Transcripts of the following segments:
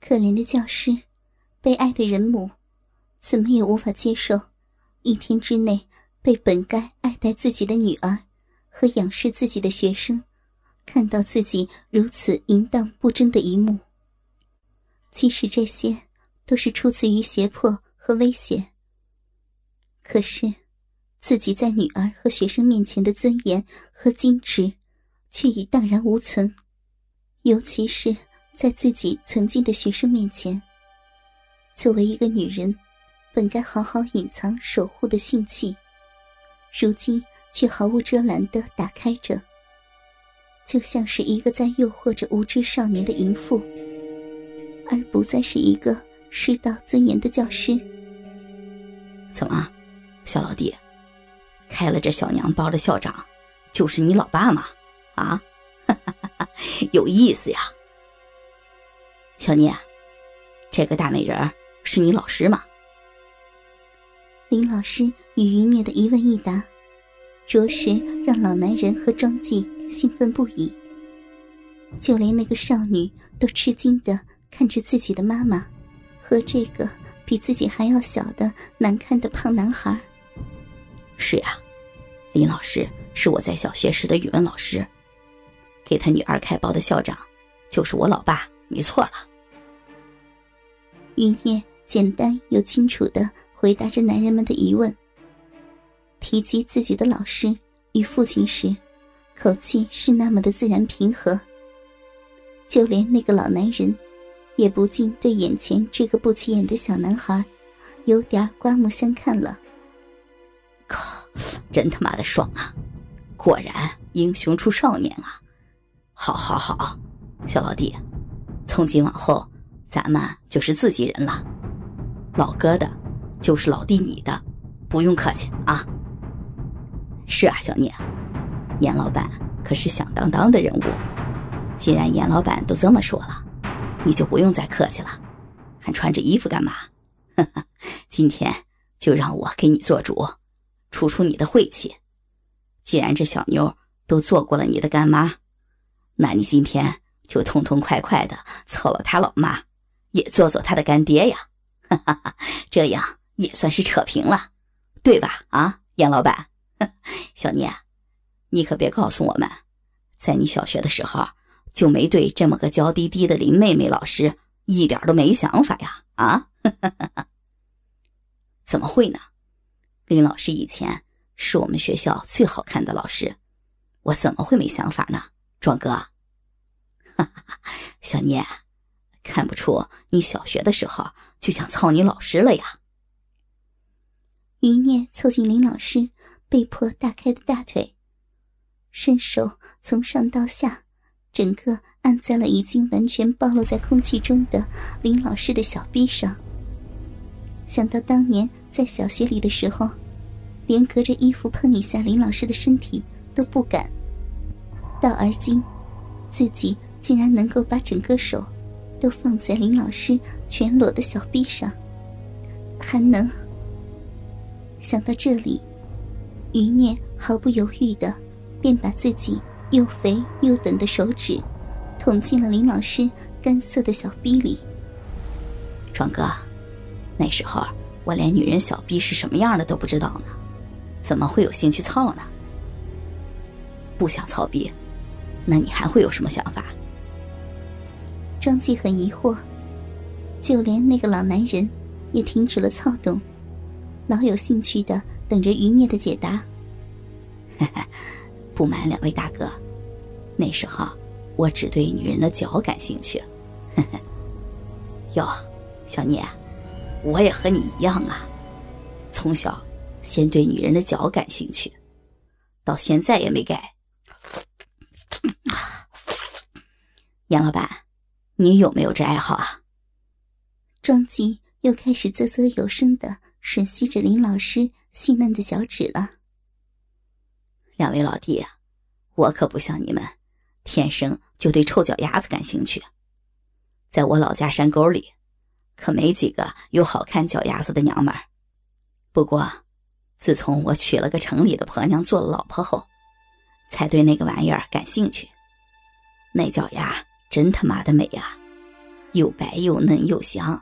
可怜的教师，悲哀的人母，怎么也无法接受，一天之内被本该爱戴自己的女儿和仰视自己的学生，看到自己如此淫荡不贞的一幕。即使这些都是出自于胁迫和威胁，可是自己在女儿和学生面前的尊严和矜持，却已荡然无存，尤其是。在自己曾经的学生面前，作为一个女人，本该好好隐藏、守护的性器，如今却毫无遮拦的打开着，就像是一个在诱惑着无知少年的淫妇，而不再是一个失道尊严的教师。怎么，小老弟，开了这小娘包的校长，就是你老爸吗？啊，有意思呀！小聂，这个大美人是你老师吗？林老师与余孽的一问一答，着实让老男人和庄记兴奋不已。就连那个少女都吃惊的看着自己的妈妈和这个比自己还要小的难看的胖男孩。是呀，林老师是我在小学时的语文老师，给他女儿开包的校长就是我老爸，你错了。余孽简单又清楚的回答着男人们的疑问。提及自己的老师与父亲时，口气是那么的自然平和。就连那个老男人，也不禁对眼前这个不起眼的小男孩，有点刮目相看了。靠，真他妈的爽啊！果然英雄出少年啊！好，好，好，小老弟，从今往后。咱们就是自己人了，老哥的，就是老弟你的，不用客气啊。是啊，小聂，严老板可是响当当的人物。既然严老板都这么说了，你就不用再客气了，还穿着衣服干嘛？今天就让我给你做主，出出你的晦气。既然这小妞都做过了你的干妈，那你今天就痛痛快快的操了他老妈。也做做他的干爹呀，哈哈哈，这样也算是扯平了，对吧？啊，严老板，小聂，你可别告诉我们，在你小学的时候就没对这么个娇滴滴的林妹妹老师一点都没想法呀？啊，怎么会呢？林老师以前是我们学校最好看的老师，我怎么会没想法呢？壮哥，小念。看不出你小学的时候就想操你老师了呀？余念凑近林老师被迫大开的大腿，伸手从上到下，整个按在了已经完全暴露在空气中的林老师的小臂上。想到当年在小学里的时候，连隔着衣服碰一下林老师的身体都不敢，到而今，自己竟然能够把整个手。都放在林老师全裸的小臂上，还能想到这里，余念毫不犹豫的便把自己又肥又短的手指捅进了林老师干涩的小臂里。壮哥，那时候我连女人小臂是什么样的都不知道呢，怎么会有兴趣操呢？不想操逼，那你还会有什么想法？庄纪很疑惑，就连那个老男人也停止了躁动，老有兴趣的等着余孽的解答。不瞒两位大哥，那时候我只对女人的脚感兴趣。哟，小聂，我也和你一样啊，从小先对女人的脚感兴趣，到现在也没改。杨老板。你有没有这爱好啊？庄吉又开始啧啧有声的吮吸着林老师细嫩的脚趾了。两位老弟，我可不像你们，天生就对臭脚丫子感兴趣。在我老家山沟里，可没几个有好看脚丫子的娘们儿。不过，自从我娶了个城里的婆娘做了老婆后，才对那个玩意儿感兴趣。那脚丫。真他妈的美呀！又白又嫩又香，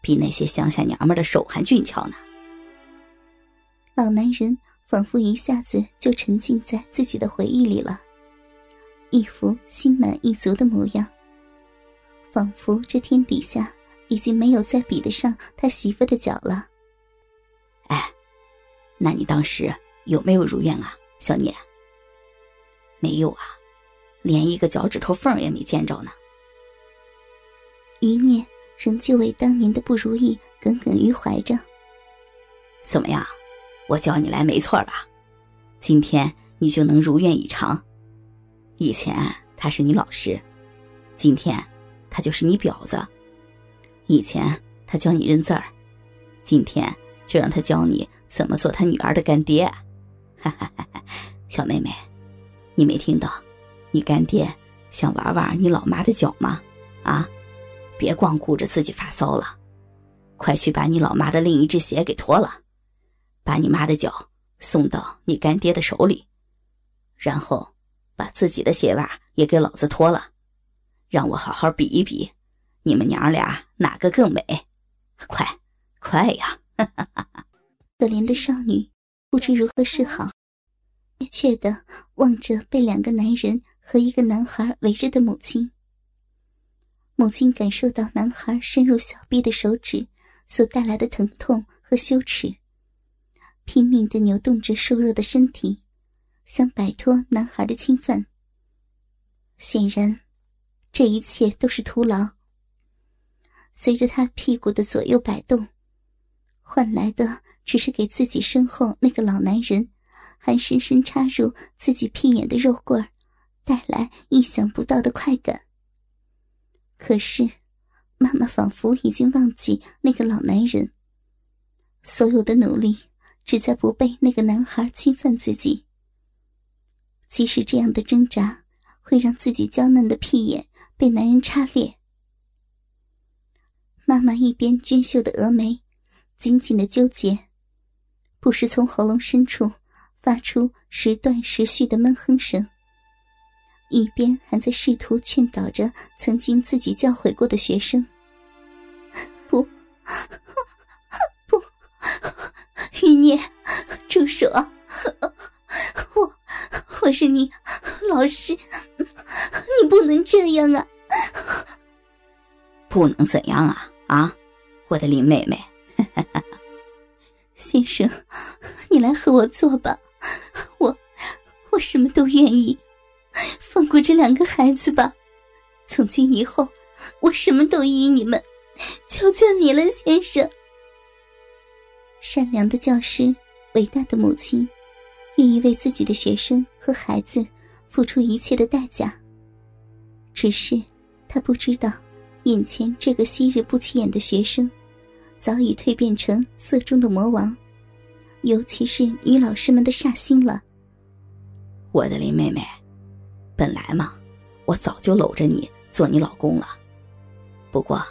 比那些乡下娘们的手还俊俏呢。老男人仿佛一下子就沉浸在自己的回忆里了，一副心满意足的模样，仿佛这天底下已经没有再比得上他媳妇的脚了。哎，那你当时有没有如愿啊，小聂？没有啊，连一个脚趾头缝也没见着呢。余念仍旧为当年的不如意耿耿于怀着。怎么样？我叫你来没错吧？今天你就能如愿以偿。以前他是你老师，今天他就是你婊子。以前他教你认字儿，今天就让他教你怎么做他女儿的干爹。哈哈哈哈小妹妹，你没听到？你干爹想玩玩你老妈的脚吗？啊，别光顾着自己发骚了，快去把你老妈的另一只鞋给脱了。把你妈的脚送到你干爹的手里，然后把自己的鞋袜也给老子脱了，让我好好比一比，你们娘俩哪个更美？快，快呀！可怜的少女不知如何是好，怯怯的望着被两个男人和一个男孩围着的母亲。母亲感受到男孩深入小臂的手指所带来的疼痛和羞耻。拼命的扭动着瘦弱的身体，想摆脱男孩的侵犯。显然，这一切都是徒劳。随着他屁股的左右摆动，换来的只是给自己身后那个老男人，还深深插入自己屁眼的肉棍儿，带来意想不到的快感。可是，妈妈仿佛已经忘记那个老男人，所有的努力。只在不被那个男孩侵犯自己。即使这样的挣扎会让自己娇嫩的屁眼被男人插裂，妈妈一边娟秀的峨眉紧紧的纠结，不时从喉咙深处发出时断时续的闷哼声，一边还在试图劝导着曾经自己教诲过的学生：“不。”不余孽，住手！我我是你老师，你不能这样啊！不能怎样啊？啊，我的林妹妹，先生，你来和我做吧，我我什么都愿意，放过这两个孩子吧。从今以后，我什么都依你们，求求你了，先生。善良的教师，伟大的母亲，愿意为自己的学生和孩子付出一切的代价。只是，他不知道，眼前这个昔日不起眼的学生，早已蜕变成色中的魔王，尤其是女老师们的煞星了。我的林妹妹，本来嘛，我早就搂着你做你老公了。不过，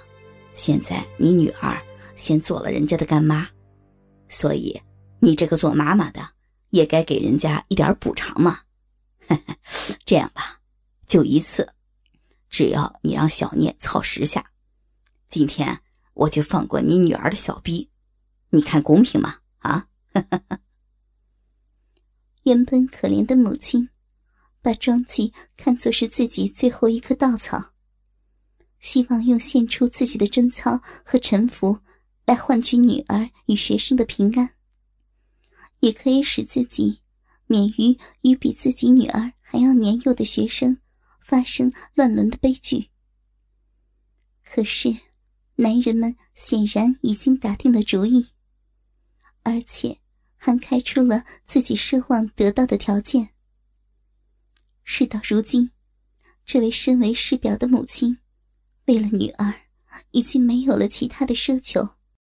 现在你女儿先做了人家的干妈。所以，你这个做妈妈的也该给人家一点补偿嘛。这样吧，就一次，只要你让小聂操十下，今天我就放过你女儿的小逼，你看公平吗？啊！原本可怜的母亲，把庄记看作是自己最后一棵稻草，希望用献出自己的贞操和臣服。来换取女儿与学生的平安，也可以使自己免于与比自己女儿还要年幼的学生发生乱伦的悲剧。可是，男人们显然已经打定了主意，而且还开出了自己奢望得到的条件。事到如今，这位身为师表的母亲，为了女儿，已经没有了其他的奢求。